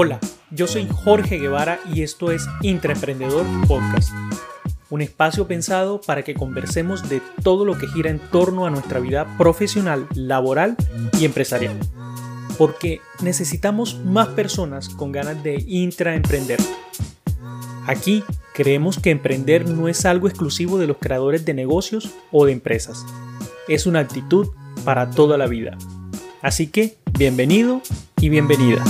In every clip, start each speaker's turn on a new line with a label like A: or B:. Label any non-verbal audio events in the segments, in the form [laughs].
A: Hola, yo soy Jorge Guevara y esto es Intraemprendedor Podcast, un espacio pensado para que conversemos de todo lo que gira en torno a nuestra vida profesional, laboral y empresarial. Porque necesitamos más personas con ganas de intraemprender. Aquí creemos que emprender no es algo exclusivo de los creadores de negocios o de empresas. Es una actitud para toda la vida. Así que, bienvenido y bienvenida.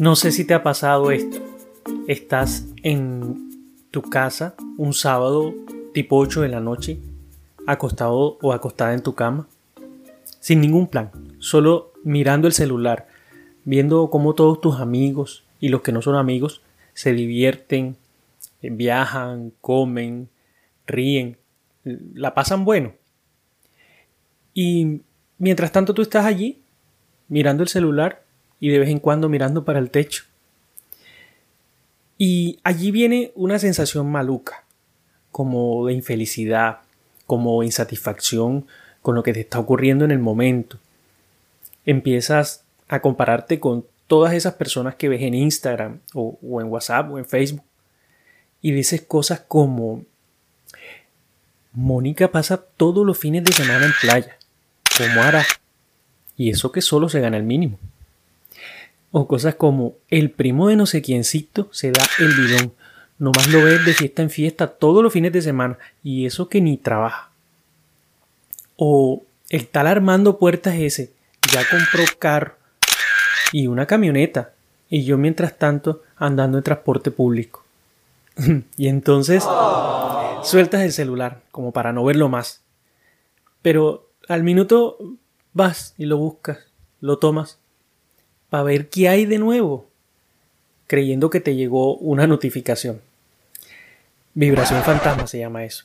A: No sé si te ha pasado esto. Estás en tu casa un sábado tipo 8 de la noche, acostado o acostada en tu cama, sin ningún plan, solo mirando el celular, viendo cómo todos tus amigos y los que no son amigos se divierten, viajan, comen, ríen, la pasan bueno. Y mientras tanto tú estás allí, mirando el celular, y de vez en cuando mirando para el techo. Y allí viene una sensación maluca, como de infelicidad, como insatisfacción con lo que te está ocurriendo en el momento. Empiezas a compararte con todas esas personas que ves en Instagram o, o en WhatsApp o en Facebook y dices cosas como Mónica pasa todos los fines de semana en playa. ¿Cómo hará? Y eso que solo se gana el mínimo. O cosas como el primo de no sé quiéncito se da el bidón. Nomás lo ves de fiesta en fiesta todos los fines de semana y eso que ni trabaja. O el tal Armando Puertas ese ya compró carro y una camioneta y yo mientras tanto andando en transporte público. [laughs] y entonces sueltas el celular como para no verlo más. Pero al minuto vas y lo buscas, lo tomas para ver qué hay de nuevo, creyendo que te llegó una notificación. Vibración fantasma se llama eso.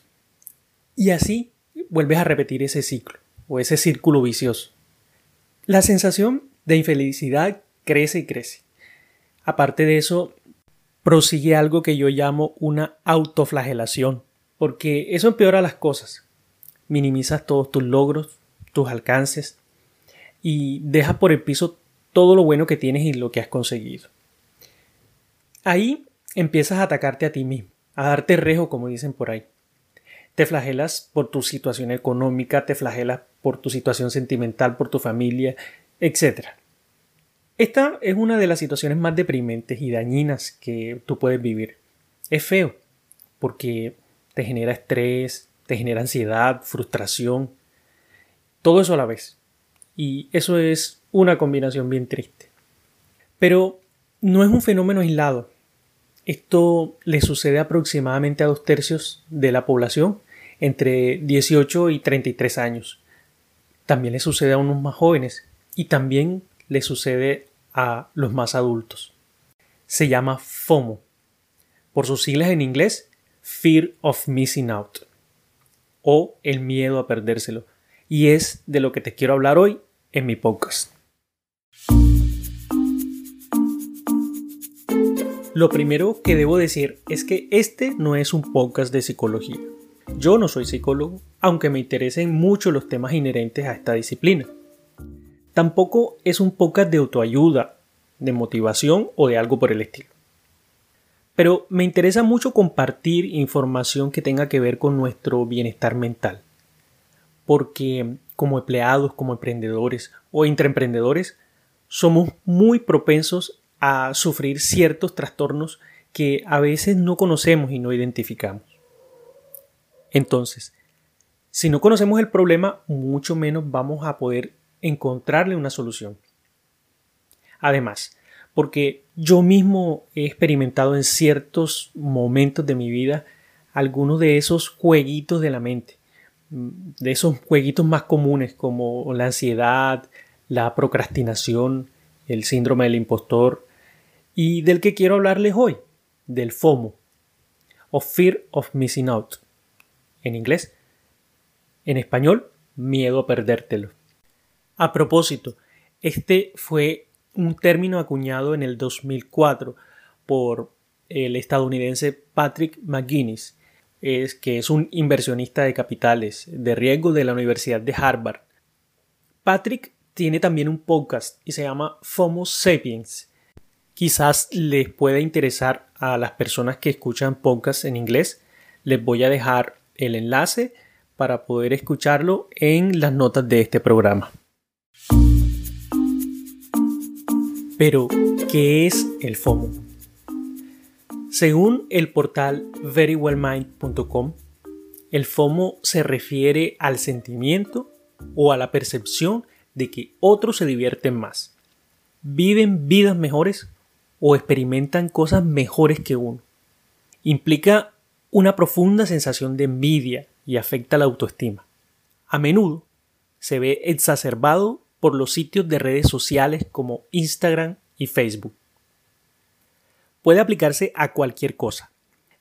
A: Y así vuelves a repetir ese ciclo o ese círculo vicioso. La sensación de infelicidad crece y crece. Aparte de eso, prosigue algo que yo llamo una autoflagelación, porque eso empeora las cosas. Minimizas todos tus logros, tus alcances y dejas por el piso todo lo bueno que tienes y lo que has conseguido. Ahí empiezas a atacarte a ti mismo, a darte rejo, como dicen por ahí. Te flagelas por tu situación económica, te flagelas por tu situación sentimental, por tu familia, etc. Esta es una de las situaciones más deprimentes y dañinas que tú puedes vivir. Es feo, porque te genera estrés, te genera ansiedad, frustración, todo eso a la vez. Y eso es una combinación bien triste. Pero no es un fenómeno aislado. Esto le sucede aproximadamente a dos tercios de la población entre 18 y 33 años. También le sucede a unos más jóvenes y también le sucede a los más adultos. Se llama FOMO, por sus siglas en inglés, Fear of Missing Out, o el miedo a perdérselo. Y es de lo que te quiero hablar hoy en mi podcast. Lo primero que debo decir es que este no es un podcast de psicología. Yo no soy psicólogo, aunque me interesen mucho los temas inherentes a esta disciplina. Tampoco es un podcast de autoayuda, de motivación o de algo por el estilo. Pero me interesa mucho compartir información que tenga que ver con nuestro bienestar mental. Porque como empleados, como emprendedores o intraemprendedores, somos muy propensos a sufrir ciertos trastornos que a veces no conocemos y no identificamos. Entonces, si no conocemos el problema, mucho menos vamos a poder encontrarle una solución. Además, porque yo mismo he experimentado en ciertos momentos de mi vida algunos de esos jueguitos de la mente, de esos jueguitos más comunes como la ansiedad, la procrastinación, el síndrome del impostor y del que quiero hablarles hoy, del FOMO, o Fear of Missing Out, en inglés. En español, miedo a perdértelo. A propósito, este fue un término acuñado en el 2004 por el estadounidense Patrick McGuinness. es que es un inversionista de capitales de riesgo de la Universidad de Harvard. Patrick tiene también un podcast y se llama FOMO Sapiens. Quizás les pueda interesar a las personas que escuchan podcasts en inglés. Les voy a dejar el enlace para poder escucharlo en las notas de este programa. Pero, ¿qué es el FOMO? Según el portal verywellmind.com, el FOMO se refiere al sentimiento o a la percepción de que otros se divierten más, viven vidas mejores o experimentan cosas mejores que uno. Implica una profunda sensación de envidia y afecta la autoestima. A menudo se ve exacerbado por los sitios de redes sociales como Instagram y Facebook puede aplicarse a cualquier cosa,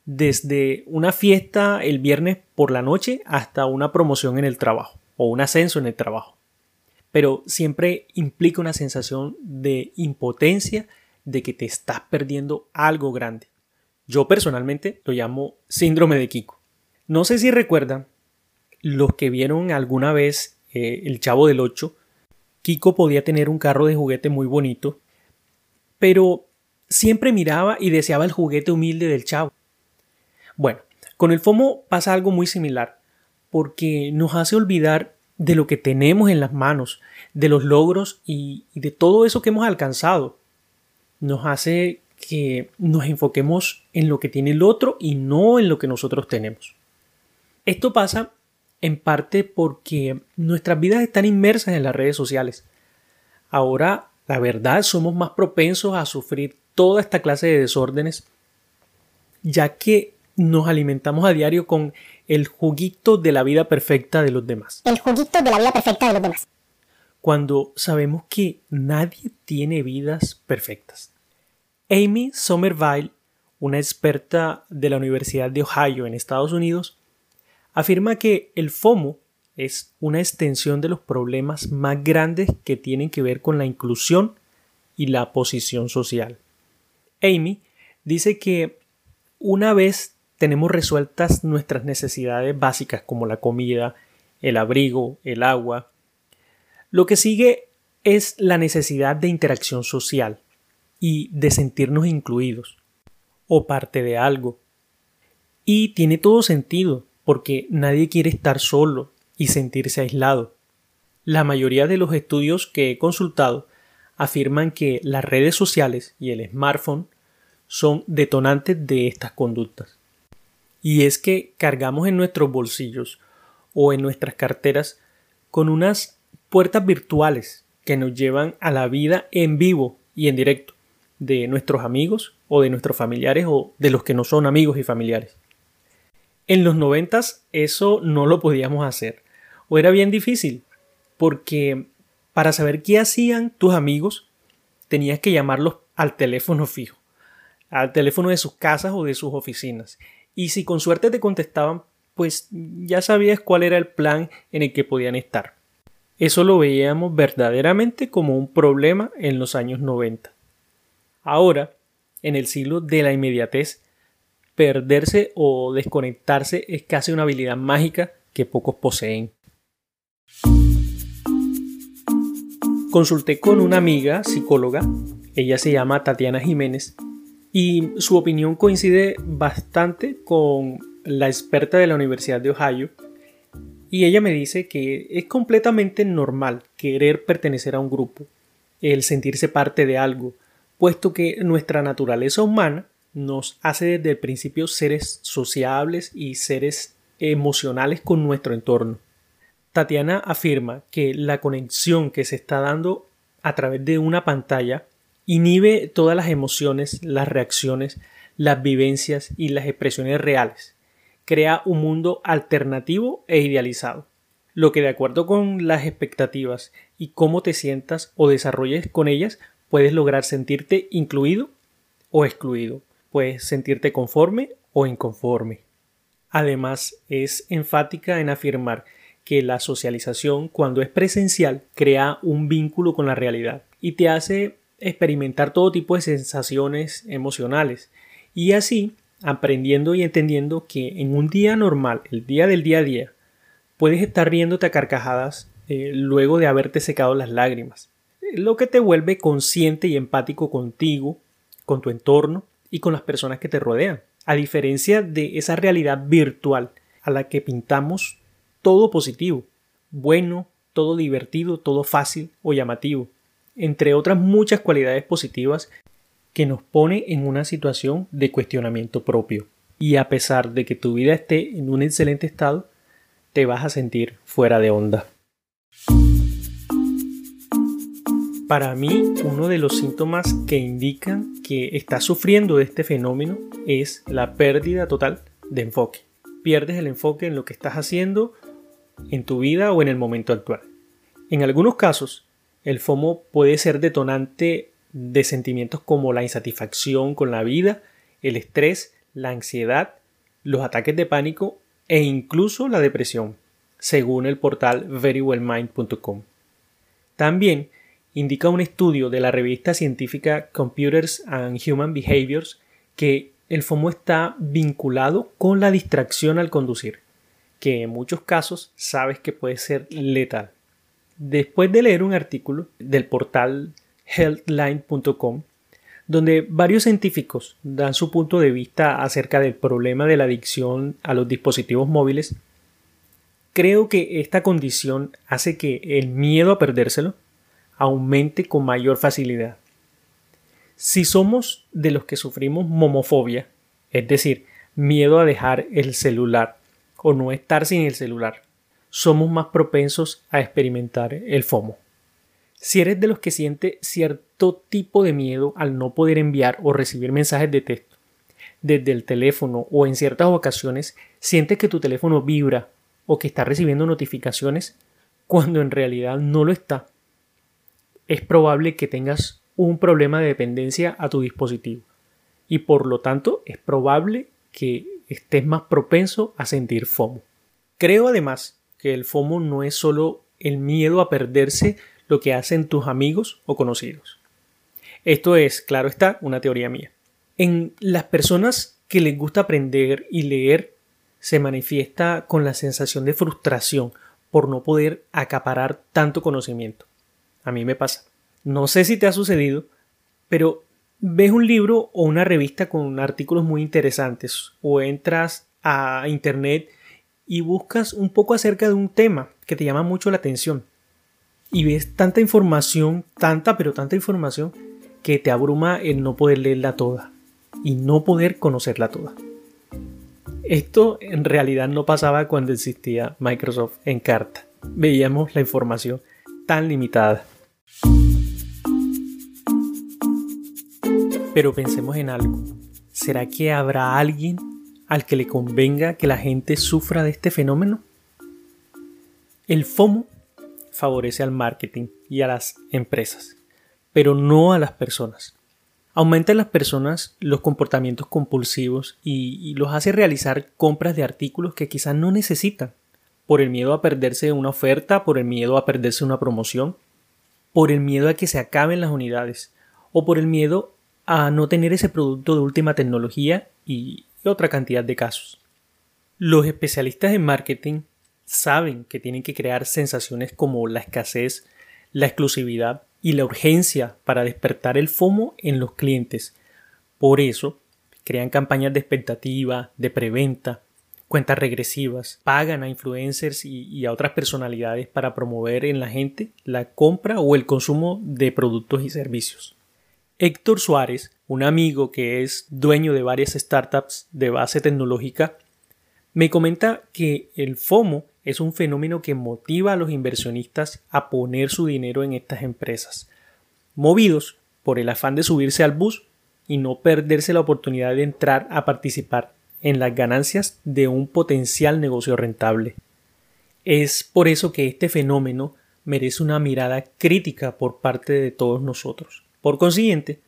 A: desde una fiesta el viernes por la noche hasta una promoción en el trabajo o un ascenso en el trabajo. Pero siempre implica una sensación de impotencia de que te estás perdiendo algo grande. Yo personalmente lo llamo síndrome de Kiko. No sé si recuerdan los que vieron alguna vez eh, el Chavo del 8. Kiko podía tener un carro de juguete muy bonito, pero siempre miraba y deseaba el juguete humilde del chavo. Bueno, con el FOMO pasa algo muy similar, porque nos hace olvidar de lo que tenemos en las manos, de los logros y, de todo eso que hemos alcanzado. Nos hace que nos enfoquemos en lo que tiene el otro y no en lo que nosotros tenemos. Esto pasa en parte porque nuestras vidas están inmersas en las redes sociales. Ahora, la verdad, somos más propensos a sufrir toda esta clase de desórdenes, ya que nos alimentamos a diario con el juguito de la vida perfecta de los demás.
B: El juguito de la vida perfecta de los demás.
A: Cuando sabemos que nadie tiene vidas perfectas. Amy Somerville, una experta de la Universidad de Ohio en Estados Unidos, afirma que el FOMO es una extensión de los problemas más grandes que tienen que ver con la inclusión y la posición social. Amy dice que una vez tenemos resueltas nuestras necesidades básicas como la comida, el abrigo, el agua, lo que sigue es la necesidad de interacción social y de sentirnos incluidos o parte de algo. Y tiene todo sentido, porque nadie quiere estar solo y sentirse aislado. La mayoría de los estudios que he consultado afirman que las redes sociales y el smartphone son detonantes de estas conductas. Y es que cargamos en nuestros bolsillos o en nuestras carteras con unas puertas virtuales que nos llevan a la vida en vivo y en directo de nuestros amigos o de nuestros familiares o de los que no son amigos y familiares. En los noventas eso no lo podíamos hacer o era bien difícil porque para saber qué hacían tus amigos tenías que llamarlos al teléfono fijo al teléfono de sus casas o de sus oficinas. Y si con suerte te contestaban, pues ya sabías cuál era el plan en el que podían estar. Eso lo veíamos verdaderamente como un problema en los años 90. Ahora, en el siglo de la inmediatez, perderse o desconectarse es casi una habilidad mágica que pocos poseen. Consulté con una amiga psicóloga, ella se llama Tatiana Jiménez, y su opinión coincide bastante con la experta de la Universidad de Ohio y ella me dice que es completamente normal querer pertenecer a un grupo, el sentirse parte de algo, puesto que nuestra naturaleza humana nos hace desde el principio seres sociables y seres emocionales con nuestro entorno. Tatiana afirma que la conexión que se está dando a través de una pantalla Inhibe todas las emociones, las reacciones, las vivencias y las expresiones reales. Crea un mundo alternativo e idealizado. Lo que de acuerdo con las expectativas y cómo te sientas o desarrolles con ellas, puedes lograr sentirte incluido o excluido. Puedes sentirte conforme o inconforme. Además, es enfática en afirmar que la socialización, cuando es presencial, crea un vínculo con la realidad y te hace experimentar todo tipo de sensaciones emocionales y así aprendiendo y entendiendo que en un día normal, el día del día a día, puedes estar riéndote a carcajadas eh, luego de haberte secado las lágrimas, lo que te vuelve consciente y empático contigo, con tu entorno y con las personas que te rodean, a diferencia de esa realidad virtual a la que pintamos todo positivo, bueno, todo divertido, todo fácil o llamativo, entre otras muchas cualidades positivas que nos pone en una situación de cuestionamiento propio. Y a pesar de que tu vida esté en un excelente estado, te vas a sentir fuera de onda. Para mí, uno de los síntomas que indican que estás sufriendo de este fenómeno es la pérdida total de enfoque. Pierdes el enfoque en lo que estás haciendo en tu vida o en el momento actual. En algunos casos, el FOMO puede ser detonante de sentimientos como la insatisfacción con la vida, el estrés, la ansiedad, los ataques de pánico e incluso la depresión, según el portal verywellmind.com. También indica un estudio de la revista científica Computers and Human Behaviors que el FOMO está vinculado con la distracción al conducir, que en muchos casos sabes que puede ser letal. Después de leer un artículo del portal healthline.com, donde varios científicos dan su punto de vista acerca del problema de la adicción a los dispositivos móviles, creo que esta condición hace que el miedo a perdérselo aumente con mayor facilidad. Si somos de los que sufrimos momofobia, es decir, miedo a dejar el celular o no estar sin el celular, somos más propensos a experimentar el FOMO. Si eres de los que siente cierto tipo de miedo al no poder enviar o recibir mensajes de texto desde el teléfono o en ciertas ocasiones sientes que tu teléfono vibra o que está recibiendo notificaciones cuando en realidad no lo está, es probable que tengas un problema de dependencia a tu dispositivo y por lo tanto es probable que estés más propenso a sentir FOMO. Creo además que el FOMO no es solo el miedo a perderse lo que hacen tus amigos o conocidos. Esto es, claro está, una teoría mía. En las personas que les gusta aprender y leer se manifiesta con la sensación de frustración por no poder acaparar tanto conocimiento. A mí me pasa. No sé si te ha sucedido, pero ves un libro o una revista con artículos muy interesantes o entras a internet y buscas un poco acerca de un tema que te llama mucho la atención y ves tanta información, tanta pero tanta información, que te abruma el no poder leerla toda y no poder conocerla toda. Esto en realidad no pasaba cuando existía Microsoft en carta. Veíamos la información tan limitada. Pero pensemos en algo. ¿Será que habrá alguien al que le convenga que la gente sufra de este fenómeno? El FOMO favorece al marketing y a las empresas, pero no a las personas. Aumenta en las personas los comportamientos compulsivos y, los hace realizar compras de artículos que quizás no necesitan, por el miedo a perderse una oferta, por el miedo a perderse una promoción, por el miedo a que se acaben las unidades, o por el miedo a no tener ese producto de última tecnología y otra cantidad de casos. Los especialistas en marketing saben que tienen que crear sensaciones como la escasez, la exclusividad y la urgencia para despertar el FOMO en los clientes. Por eso, crean campañas de expectativa, de preventa, cuentas regresivas, pagan a influencers y, a otras personalidades para promover en la gente la compra o el consumo de productos y servicios. Héctor Suárez, un amigo que es dueño de varias startups de base tecnológica, me comenta que el FOMO es un fenómeno que motiva a los inversionistas a poner su dinero en estas empresas, movidos por el afán de subirse al bus y no perderse la oportunidad de entrar a participar en las ganancias de un potencial negocio rentable. Es por eso que este fenómeno merece una mirada crítica por parte de todos nosotros. Por consiguiente,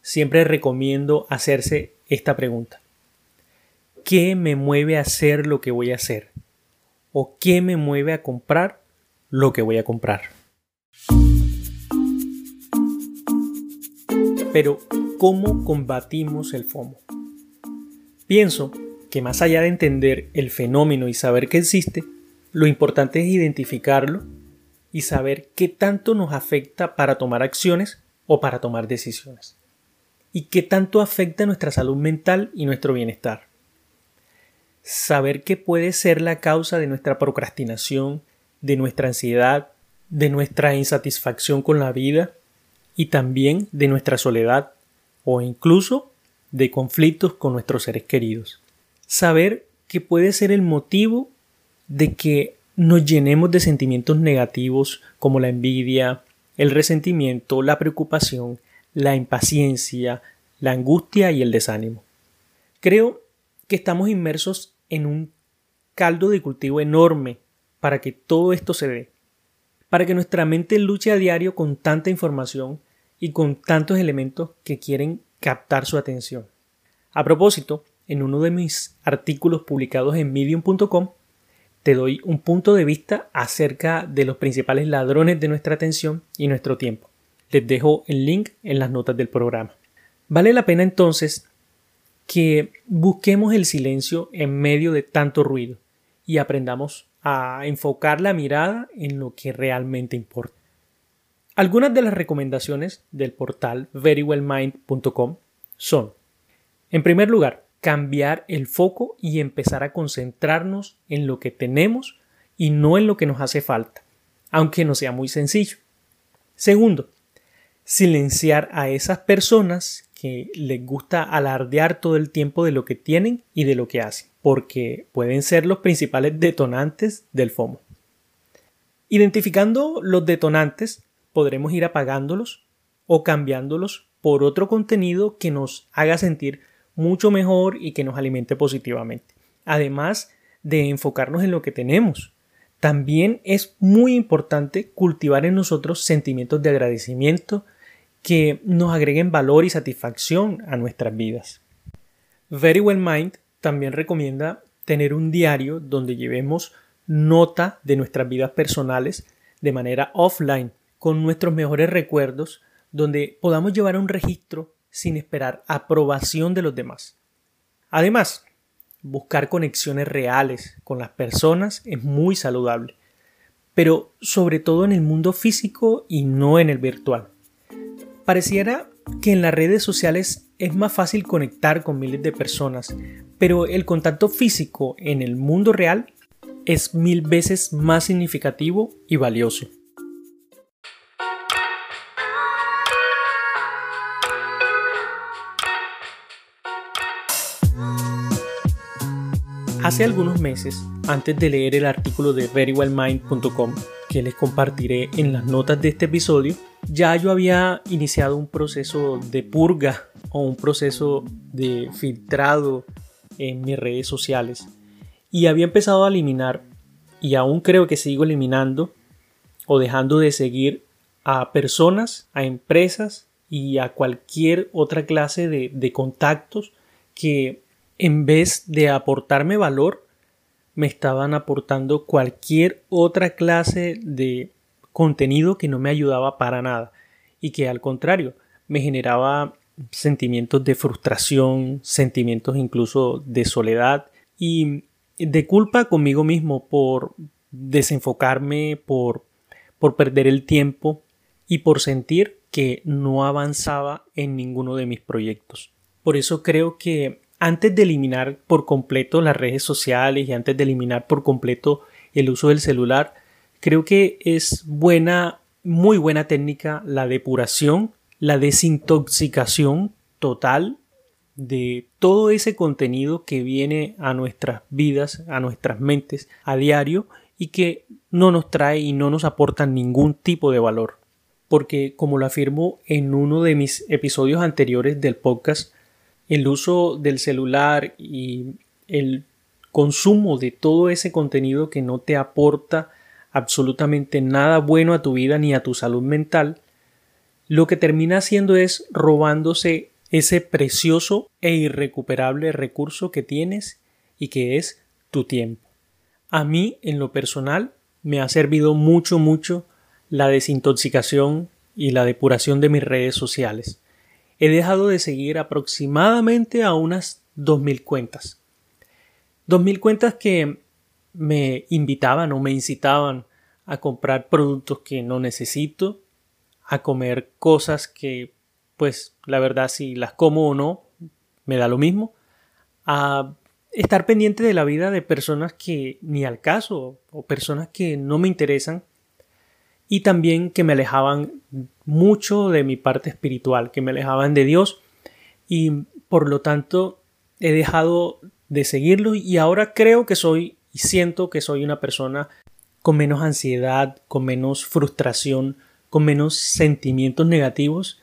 A: siempre recomiendo hacerse esta pregunta. ¿Qué me mueve a hacer lo que voy a hacer? O qué me mueve a comprar lo que voy a comprar. Pero, ¿cómo combatimos el FOMO? Pienso que más allá de entender el fenómeno y saber que existe, lo importante es identificarlo y saber qué tanto nos afecta para tomar acciones o para tomar decisiones. Y qué tanto afecta nuestra salud mental y nuestro bienestar. Saber qué puede ser la causa de nuestra procrastinación, de nuestra ansiedad, de nuestra insatisfacción con la vida y también de nuestra soledad o incluso de conflictos con nuestros seres queridos. Saber que puede ser el motivo de que nos llenemos de sentimientos negativos como la envidia, el resentimiento, la preocupación, la impaciencia, la angustia y el desánimo. Creo que estamos inmersos en un caldo de cultivo enorme para que todo esto se dé, para que nuestra mente luche a diario con tanta información y con tantos elementos que quieren captar su atención. A propósito, en uno de mis artículos publicados en medium.com te doy un punto de vista acerca de los principales ladrones de nuestra atención y nuestro tiempo. Les dejo el link en las notas del programa. Vale la pena entonces que busquemos el silencio en medio de tanto ruido y aprendamos a enfocar la mirada en lo que realmente importa. Algunas de las recomendaciones del portal verywellmind.com son, en primer lugar, cambiar el foco y empezar a concentrarnos en lo que tenemos y no en lo que nos hace falta, aunque no sea muy sencillo. Segundo, silenciar a esas personas que les gusta alardear todo el tiempo de lo que tienen y de lo que hacen, porque pueden ser los principales detonantes del FOMO. Identificando los detonantes, podremos ir apagándolos o cambiándolos por otro contenido que nos haga sentir mucho mejor y que nos alimente positivamente. Además de enfocarnos en lo que tenemos. También es muy importante cultivar en nosotros sentimientos de agradecimiento que nos agreguen valor y satisfacción a nuestras vidas. Very Well Mind también recomienda tener un diario donde llevemos nota de nuestras vidas personales de manera offline, con nuestros mejores recuerdos, donde podamos llevar un registro sin esperar aprobación de los demás. Además, buscar conexiones reales con las personas es muy saludable, pero sobre todo en el mundo físico y no en el virtual. Pareciera que en las redes sociales es más fácil conectar con miles de personas, pero el contacto físico en el mundo real es mil veces más significativo y valioso. Hace algunos meses, antes de leer el artículo de verywellmind.com que les compartiré en las notas de este episodio, ya yo había iniciado un proceso de purga o un proceso de filtrado en mis redes sociales. Y había empezado a eliminar y aún creo que sigo eliminando o dejando de seguir a personas, a empresas y a cualquier otra clase de, de contactos que en vez de aportarme valor, me estaban aportando cualquier otra clase de contenido que no me ayudaba para nada y que al contrario me generaba sentimientos de frustración, sentimientos incluso de soledad y de culpa conmigo mismo por desenfocarme, por, por perder el tiempo y por sentir que no avanzaba en ninguno de mis proyectos. Por eso creo que antes de eliminar por completo las redes sociales y antes de eliminar por completo el uso del celular, creo que es buena, muy buena técnica la depuración, la desintoxicación total de todo ese contenido que viene a nuestras vidas, a nuestras mentes a diario y que no nos trae y no nos aporta ningún tipo de valor. Porque, como lo afirmo en uno de mis episodios anteriores del podcast, el uso del celular y el consumo de todo ese contenido que no te aporta absolutamente nada bueno a tu vida ni a tu salud mental, lo que termina haciendo es robándose ese precioso e irrecuperable recurso que tienes y que es tu tiempo. A mí, en lo personal, me ha servido mucho, mucho la desintoxicación y la depuración de mis redes sociales he dejado de seguir aproximadamente a unas 2.000 cuentas. 2.000 cuentas que me invitaban o me incitaban a comprar productos que no necesito, a comer cosas que, pues, la verdad, si las como o no, me da lo mismo, a estar pendiente de la vida de personas que ni al caso o personas que no me interesan y también que me alejaban mucho de mi parte espiritual, que me alejaban de Dios. Y por lo tanto he dejado de seguirlo y ahora creo que soy y siento que soy una persona con menos ansiedad, con menos frustración, con menos sentimientos negativos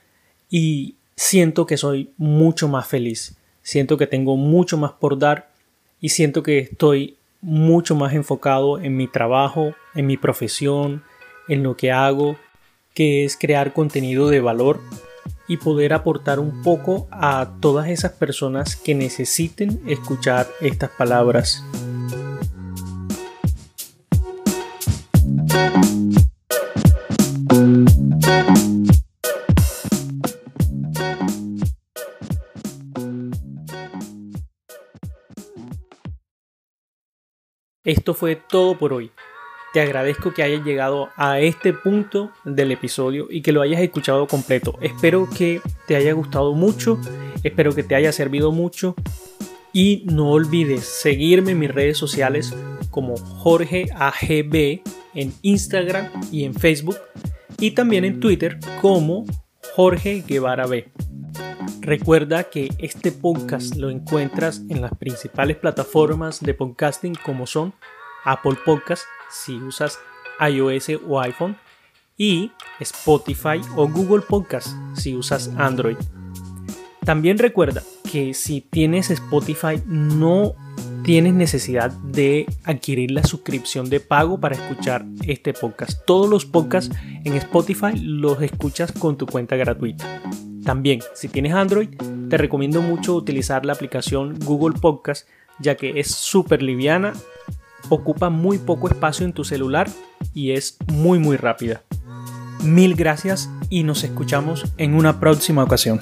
A: y siento que soy mucho más feliz, siento que tengo mucho más por dar y siento que estoy mucho más enfocado en mi trabajo, en mi profesión, en lo que hago, que es crear contenido de valor y poder aportar un poco a todas esas personas que necesiten escuchar estas palabras. Esto fue todo por hoy. Te agradezco que hayas llegado a este punto del episodio y que lo hayas escuchado completo. Espero que te haya gustado mucho, espero que te haya servido mucho y no olvides seguirme en mis redes sociales como Jorge AGB en Instagram y en Facebook y también en Twitter como Jorge Guevara B. Recuerda que este podcast lo encuentras en las principales plataformas de podcasting como son Apple Podcast si usas iOS o iPhone y Spotify o Google Podcast si usas Android. También recuerda que si tienes Spotify no tienes necesidad de adquirir la suscripción de pago para escuchar este podcast. Todos los podcasts en Spotify los escuchas con tu cuenta gratuita. También, si tienes Android, te recomiendo mucho utilizar la aplicación Google Podcast, ya que es súper liviana, ocupa muy poco espacio en tu celular y es muy muy rápida. Mil gracias y nos escuchamos en una próxima ocasión.